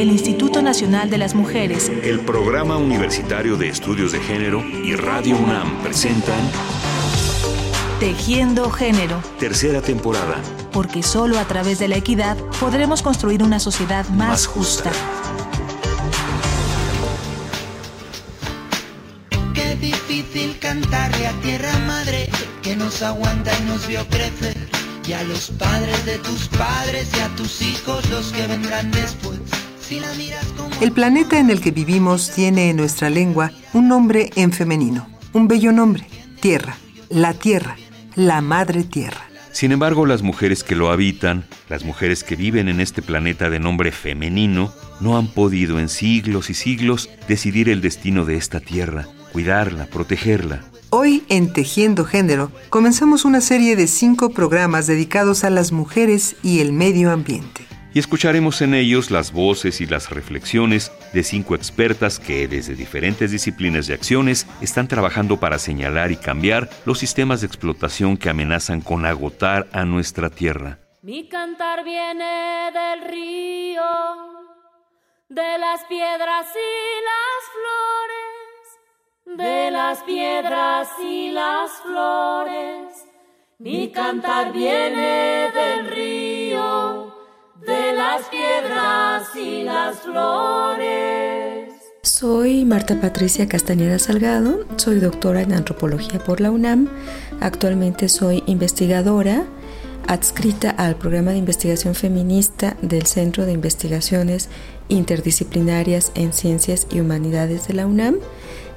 el Instituto Nacional de las Mujeres, el Programa Universitario de Estudios de Género y Radio UNAM presentan Tejiendo Género. Tercera temporada. Porque solo a través de la equidad podremos construir una sociedad más, justa. Qué difícil cantarle a tierra madre que nos aguanta y nos vio crecer. Y a los padres de tus padres y a tus hijos los que vendrán después. El planeta en el que vivimos tiene en nuestra lengua un nombre en femenino, un bello nombre, Tierra, la Tierra, la Madre Tierra. Sin embargo, las mujeres que lo habitan, las mujeres que viven en este planeta de nombre femenino, no han podido en siglos y siglos decidir el destino de esta Tierra, cuidarla, protegerla. Hoy en Tejiendo Género comenzamos una serie de cinco programas dedicados a las mujeres y el medio ambiente y escucharemos en ellos las voces y las reflexiones de cinco expertas que desde diferentes disciplinas de acciones están trabajando para señalar y cambiar los sistemas de explotación que amenazan con agotar a nuestra tierra. Mi cantar viene del río, de las piedras y las flores, de las piedras y las flores. Mi cantar viene del río de las piedras y las flores. Soy Marta Patricia Castañeda Salgado, soy doctora en antropología por la UNAM, actualmente soy investigadora adscrita al programa de investigación feminista del Centro de Investigaciones Interdisciplinarias en Ciencias y Humanidades de la UNAM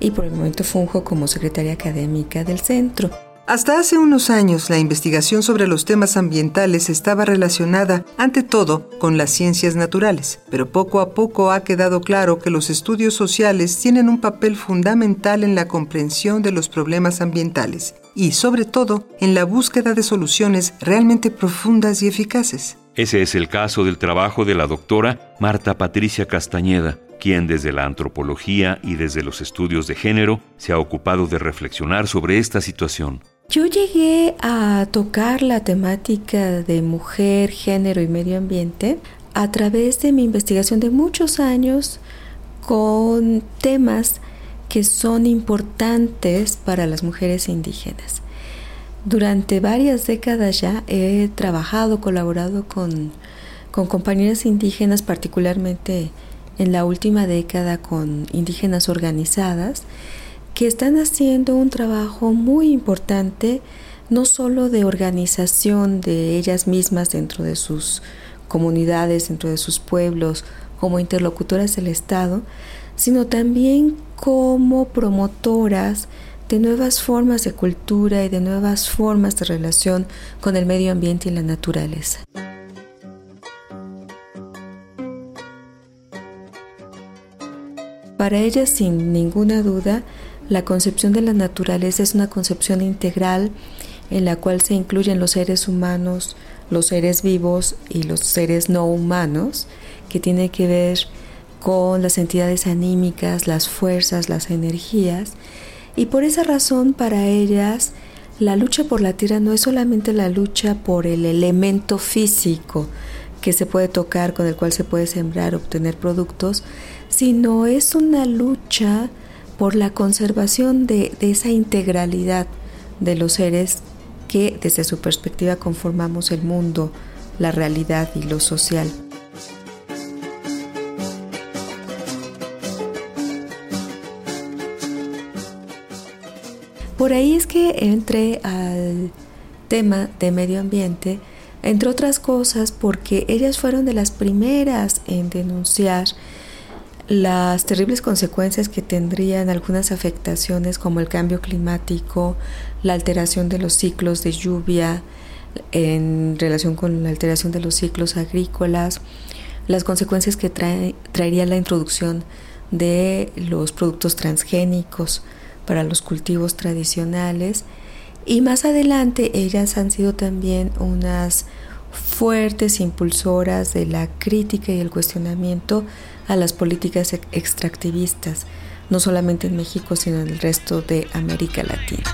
y por el momento funjo como secretaria académica del centro. Hasta hace unos años la investigación sobre los temas ambientales estaba relacionada, ante todo, con las ciencias naturales, pero poco a poco ha quedado claro que los estudios sociales tienen un papel fundamental en la comprensión de los problemas ambientales y, sobre todo, en la búsqueda de soluciones realmente profundas y eficaces. Ese es el caso del trabajo de la doctora Marta Patricia Castañeda, quien desde la antropología y desde los estudios de género se ha ocupado de reflexionar sobre esta situación. Yo llegué a tocar la temática de mujer, género y medio ambiente a través de mi investigación de muchos años con temas que son importantes para las mujeres indígenas. Durante varias décadas ya he trabajado, colaborado con, con compañeras indígenas, particularmente en la última década con indígenas organizadas, que están haciendo un trabajo muy importante, no solo de organización de ellas mismas dentro de sus comunidades, dentro de sus pueblos, como interlocutoras del Estado, sino también como promotoras de nuevas formas de cultura y de nuevas formas de relación con el medio ambiente y la naturaleza. Para ellas, sin ninguna duda, la concepción de la naturaleza es una concepción integral en la cual se incluyen los seres humanos, los seres vivos y los seres no humanos, que tiene que ver con las entidades anímicas, las fuerzas, las energías. Y por esa razón para ellas la lucha por la tierra no es solamente la lucha por el elemento físico que se puede tocar, con el cual se puede sembrar, obtener productos, sino es una lucha por la conservación de, esa integralidad de los seres que desde su perspectiva conformamos el mundo, la realidad y lo social. Por ahí es que entré al tema de medio ambiente, entre otras cosas porque ellas fueron de las primeras en denunciar las terribles consecuencias que tendrían algunas afectaciones como el cambio climático, la alteración de los ciclos de lluvia en relación con la alteración de los ciclos agrícolas, las consecuencias que traería la introducción de los productos transgénicos para los cultivos tradicionales. Y más adelante ellas han sido también unas fuertes impulsoras de la crítica y el cuestionamiento a las políticas extractivistas, no solamente en México, sino en el resto de América Latina.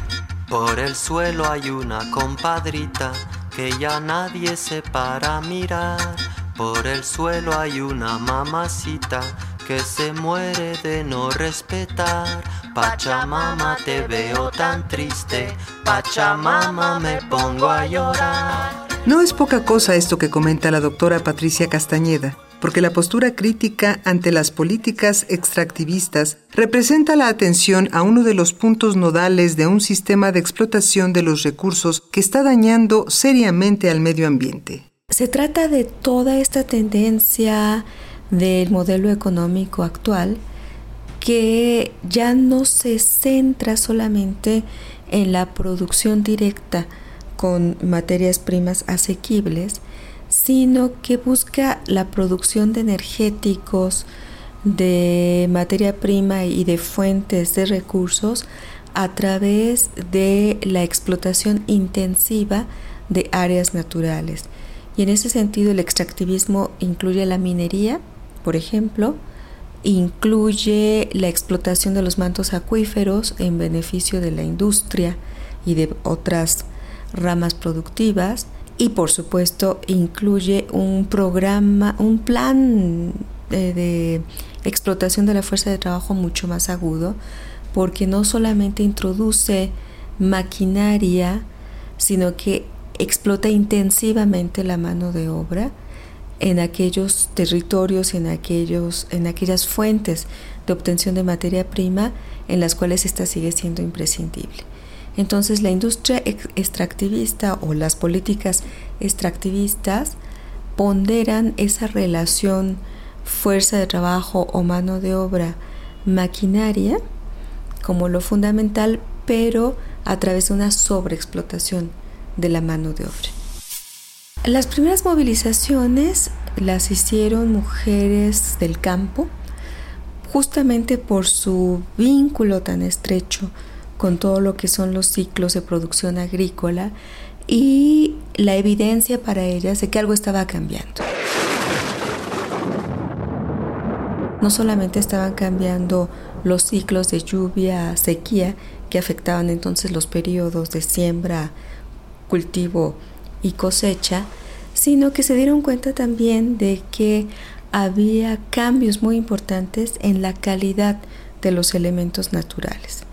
Por el suelo hay una compadrita que ya nadie se para mirar. Por el suelo hay una mamacita que se muere de no respetar. Pachamama, te veo tan triste. Pachamama, me pongo a llorar. No es poca cosa esto que comenta la doctora Patricia Castañeda, porque la postura crítica ante las políticas extractivistas representa la atención a uno de los puntos nodales de un sistema de explotación de los recursos que está dañando seriamente al medio ambiente. Se trata de toda esta tendencia del modelo económico actual que ya no se centra solamente en la producción directa con materias primas asequibles, sino que busca la producción de energéticos, de materia prima y de fuentes de recursos a través de la explotación intensiva de áreas naturales. Y en ese sentido el extractivismo incluye la minería, por ejemplo, incluye la explotación de los mantos acuíferos en beneficio de la industria y de otras ramas productivas y por supuesto incluye un programa, un plan de, explotación de la fuerza de trabajo mucho más agudo porque no solamente introduce maquinaria, sino que explota intensivamente la mano de obra en aquellos territorios, en, aquellos, en aquellas fuentes de obtención de materia prima en las cuales esta sigue siendo imprescindible. Entonces la industria extractivista o las políticas extractivistas ponderan esa relación fuerza de trabajo o mano de obra maquinaria como lo fundamental, pero a través de una sobreexplotación de la mano de obra. Las primeras movilizaciones las hicieron mujeres del campo, justamente por su vínculo tan estrecho con todo lo que son los ciclos de producción agrícola y la evidencia para ellas de que algo estaba cambiando. No solamente estaban cambiando los ciclos de lluvia, sequía, que afectaban entonces los periodos de siembra, cultivo y cosecha, sino que se dieron cuenta también de que había cambios muy importantes en la calidad de los elementos naturales.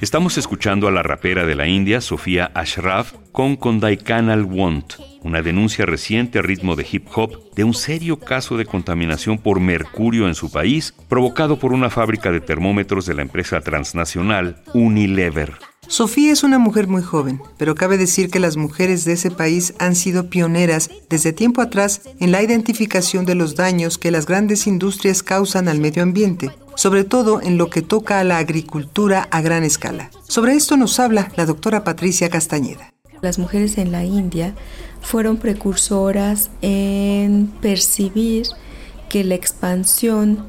Estamos escuchando a la rapera de la India, Sofía Ashraf, con Kondaikanal Want, una denuncia reciente a ritmo de hip hop de un serio caso de contaminación por mercurio en su país, provocado por una fábrica de termómetros de la empresa transnacional Unilever. Sofía es una mujer muy joven, pero cabe decir que las mujeres de ese país han sido pioneras desde tiempo atrás en la identificación de los daños que las grandes industrias causan al medio ambiente, sobre todo en lo que toca a la agricultura a gran escala. Sobre esto nos habla la doctora Patricia Castañeda. Las mujeres en la India fueron precursoras en percibir que la expansión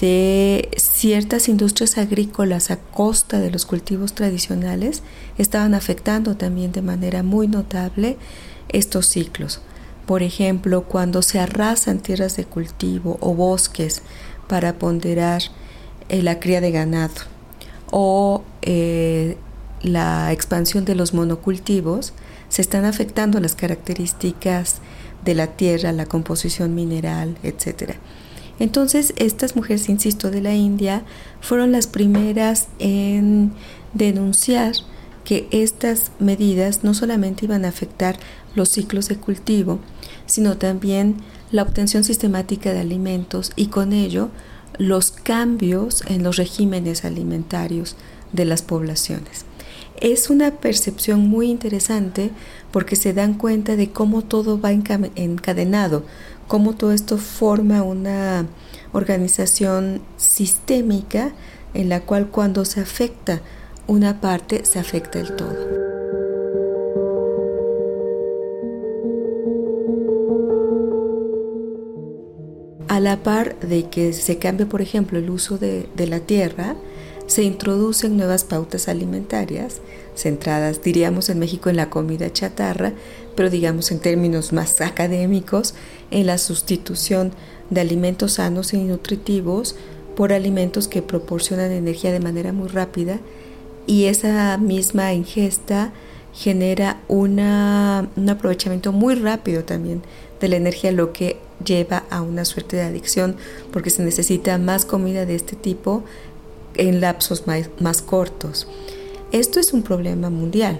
de ciertas industrias agrícolas a costa de los cultivos tradicionales estaban afectando también de manera muy notable estos ciclos. Por ejemplo, cuando se arrasan tierras de cultivo o bosques para ponderar eh, la cría de ganado o eh, la expansión de los monocultivos, se están afectando las características de la tierra, la composición mineral, etc. Entonces, estas mujeres, insisto, de la India fueron las primeras en denunciar que estas medidas no solamente iban a afectar los ciclos de cultivo, sino también la obtención sistemática de alimentos y con ello los cambios en los regímenes alimentarios de las poblaciones. Es una percepción muy interesante porque se dan cuenta de cómo todo va encadenado, cómo todo esto forma una organización sistémica en la cual cuando se afecta una parte, se afecta el todo. A la par de que se cambie, por ejemplo, el uso de, de la tierra, se introducen nuevas pautas alimentarias, centradas, diríamos en México, en la comida chatarra, pero digamos en términos más académicos, en la sustitución de alimentos sanos y nutritivos por alimentos que proporcionan energía de manera muy rápida y esa misma ingesta genera una, un aprovechamiento muy rápido también de la energía, lo que lleva a una suerte de adicción porque se necesita más comida de este tipo en lapsos más, cortos. Esto es un problema mundial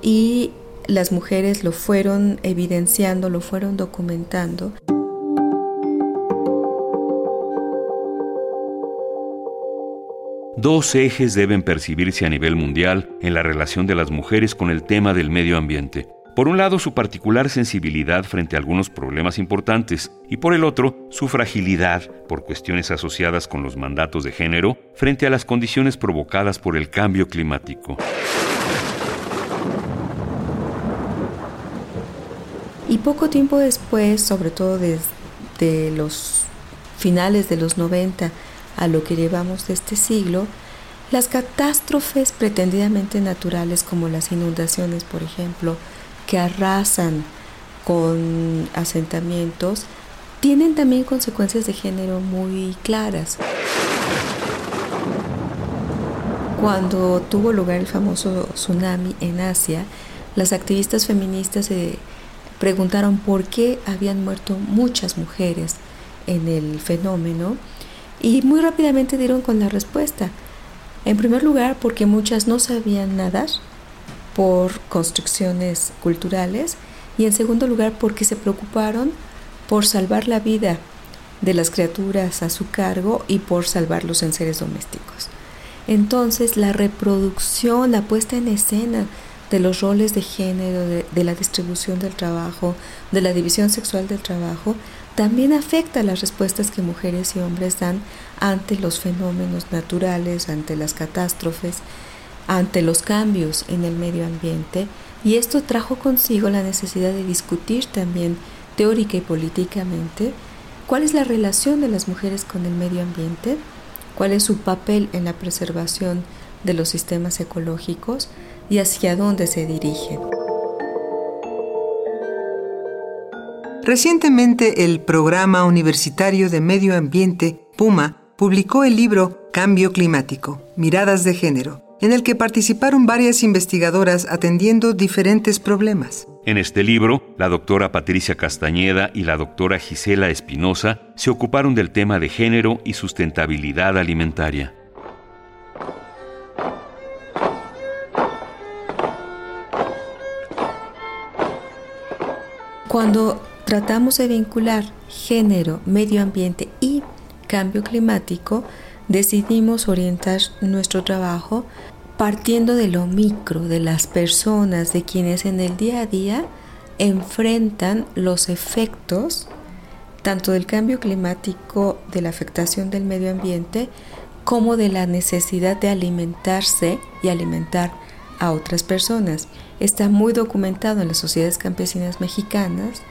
y las mujeres lo fueron evidenciando, lo fueron documentando. Dos ejes deben percibirse a nivel mundial en la relación de las mujeres con el tema del medio ambiente. Por un lado, su particular sensibilidad frente a algunos problemas importantes y por el otro, su fragilidad por cuestiones asociadas con los mandatos de género frente a las condiciones provocadas por el cambio climático. Y poco tiempo después, sobre todo desde los finales de los 90 a lo que llevamos de este siglo, las catástrofes pretendidamente naturales como las inundaciones, por ejemplo, que arrasan con asentamientos, tienen también consecuencias de género muy claras. Cuando tuvo lugar el famoso tsunami en Asia, las activistas feministas se preguntaron por qué habían muerto muchas mujeres en el fenómeno y muy rápidamente dieron con la respuesta. En primer lugar, porque muchas no sabían nadar por construcciones culturales y en segundo lugar porque se preocuparon por salvar la vida de las criaturas a su cargo y por salvarlos en seres domésticos. Entonces la reproducción, la puesta en escena de los roles de género, de, la distribución del trabajo, de la división sexual del trabajo, también afecta las respuestas que mujeres y hombres dan ante los fenómenos naturales, ante las catástrofes, ante los cambios en el medio ambiente y esto trajo consigo la necesidad de discutir también teórica y políticamente cuál es la relación de las mujeres con el medio ambiente, cuál es su papel en la preservación de los sistemas ecológicos y hacia dónde se dirigen. Recientemente el Programa Universitario de Medio Ambiente, PUMA, publicó el libro Cambio Climático, Miradas de Género, en el que participaron varias investigadoras atendiendo diferentes problemas. En este libro, la doctora Patricia Castañeda y la doctora Gisela Espinosa se ocuparon del tema de género y sustentabilidad alimentaria. Cuando tratamos de vincular género, medio ambiente y cambio climático, decidimos orientar nuestro trabajo partiendo de lo micro, de las personas, de quienes en el día a día enfrentan los efectos tanto del cambio climático, de la afectación del medio ambiente, como de la necesidad de alimentarse y alimentar a otras personas. Está muy documentado en las sociedades campesinas mexicanas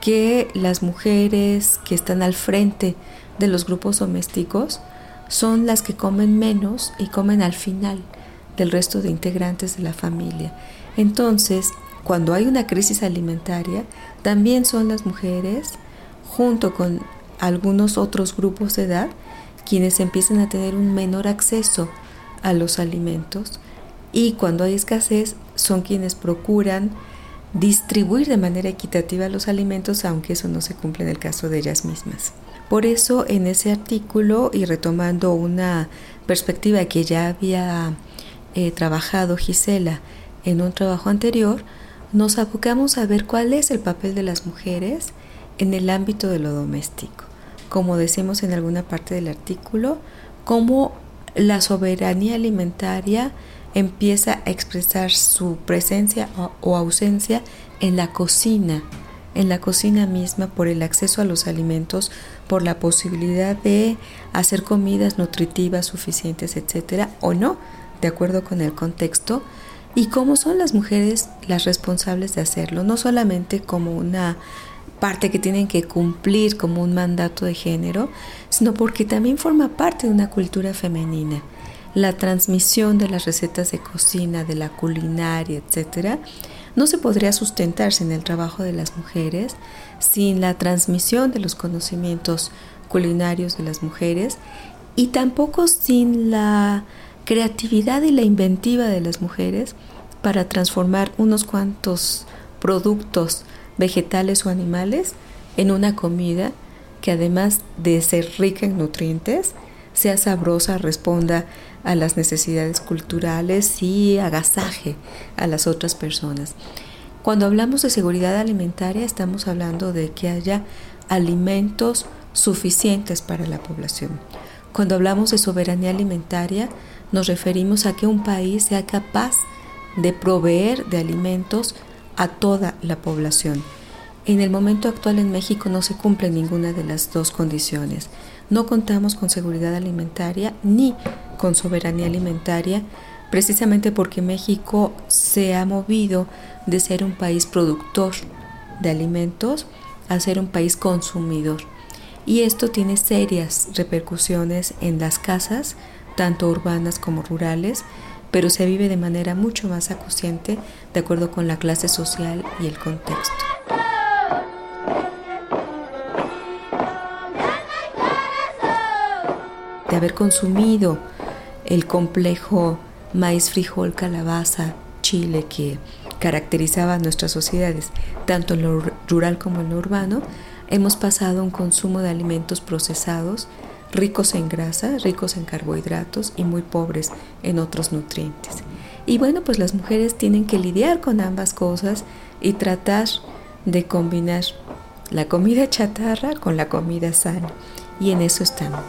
que las mujeres que están al frente de los grupos domésticos son las que comen menos y comen al final del resto de integrantes de la familia. Entonces, cuando hay una crisis alimentaria, también son las mujeres, junto con algunos otros grupos de edad, quienes empiezan a tener un menor acceso a los alimentos y cuando hay escasez son quienes procuran distribuir de manera equitativa los alimentos, aunque eso no se cumple en el caso de ellas mismas. Por eso en ese artículo y retomando una perspectiva que ya había eh, trabajado Gisela en un trabajo anterior, nos abocamos a ver cuál es el papel de las mujeres en el ámbito de lo doméstico. Como decimos en alguna parte del artículo, cómo la soberanía alimentaria empieza a expresar su presencia o ausencia en la cocina, en la cocina misma por el acceso a los alimentos, por la posibilidad de hacer comidas nutritivas suficientes, etcétera, o no, de acuerdo con el contexto, y cómo son las mujeres las responsables de hacerlo, no solamente como una parte que tienen que cumplir como un mandato de género, sino porque también forma parte de una cultura femenina. La transmisión de las recetas de cocina, de la culinaria, etcétera, no se podría sustentarse en el trabajo de las mujeres sin la transmisión de los conocimientos culinarios de las mujeres y tampoco sin la creatividad y la inventiva de las mujeres para transformar unos cuantos productos vegetales o animales en una comida que además de ser rica en nutrientes, sea sabrosa, responda a las necesidades culturales y agasaje a las otras personas. Cuando hablamos de seguridad alimentaria estamos hablando de que haya alimentos suficientes para la población. Cuando hablamos de soberanía alimentaria nos referimos a que un país sea capaz de proveer de alimentos a toda la población. En el momento actual en México no se cumple ninguna de las dos condiciones. No contamos con seguridad alimentaria ni con soberanía alimentaria, precisamente porque México se ha movido de ser un país productor de alimentos a ser un país consumidor. Y esto tiene serias repercusiones en las casas, tanto urbanas como rurales, pero se vive de manera mucho más acuciante de acuerdo con la clase social y el contexto. De haber consumido el complejo maíz, frijol, calabaza, chile que caracterizaba nuestras sociedades, tanto en lo rural como en lo urbano, hemos pasado a un consumo de alimentos procesados ricos en grasa, ricos en carbohidratos y muy pobres en otros nutrientes. Y bueno, pues las mujeres tienen que lidiar con ambas cosas y tratar de combinar la comida chatarra con la comida sana. Y en eso estamos.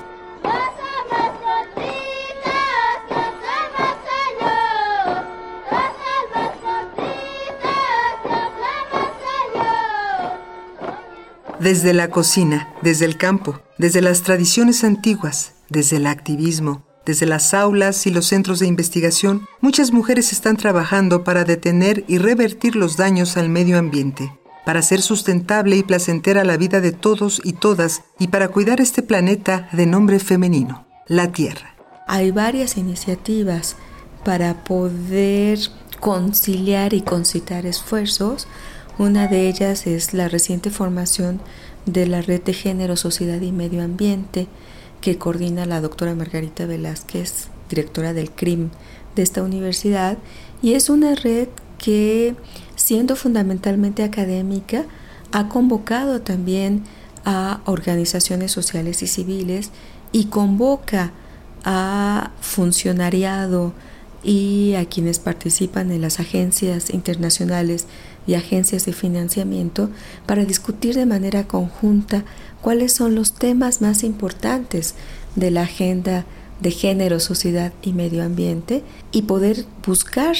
Desde la cocina, desde el campo, desde las tradiciones antiguas, desde el activismo, desde las aulas y los centros de investigación, muchas mujeres están trabajando para detener y revertir los daños al medio ambiente, para hacer sustentable y placentera la vida de todos y todas y para cuidar este planeta de nombre femenino, la Tierra. Hay varias iniciativas para poder conciliar y concitar esfuerzos una de ellas es la reciente formación de la Red de Género, Sociedad y Medio Ambiente que coordina la doctora Margarita Velázquez, directora del CRIM de esta universidad, y es una red que, siendo fundamentalmente académica, ha convocado también a organizaciones sociales y civiles y convoca a funcionariado y a quienes participan en las agencias internacionales y agencias de financiamiento para discutir de manera conjunta cuáles son los temas más importantes de la agenda de género, sociedad y medio ambiente y poder buscar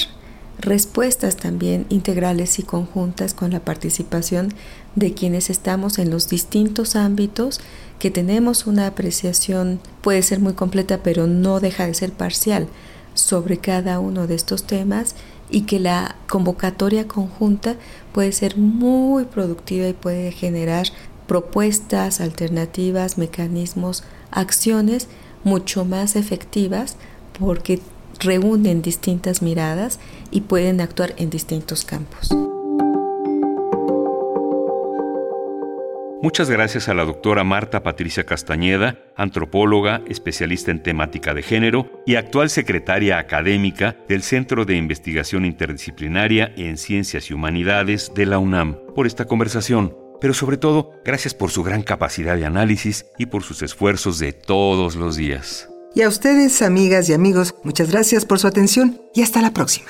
respuestas también integrales y conjuntas con la participación de quienes estamos en los distintos ámbitos que tenemos una apreciación puede ser muy completa pero no deja de ser parcial sobre cada uno de estos temas y que la convocatoria conjunta puede ser muy productiva y puede generar propuestas, alternativas, mecanismos, acciones mucho más efectivas porque reúnen distintas miradas y pueden actuar en distintos campos. Muchas gracias a la doctora Marta Patricia Castañeda, antropóloga, especialista en temática de género y actual secretaria académica del Centro de Investigación Interdisciplinaria en Ciencias y Humanidades de la UNAM, por esta conversación. Pero sobre todo, gracias por su gran capacidad de análisis y por sus esfuerzos de todos los días. Y a ustedes, amigas y amigos, muchas gracias por su atención y hasta la próxima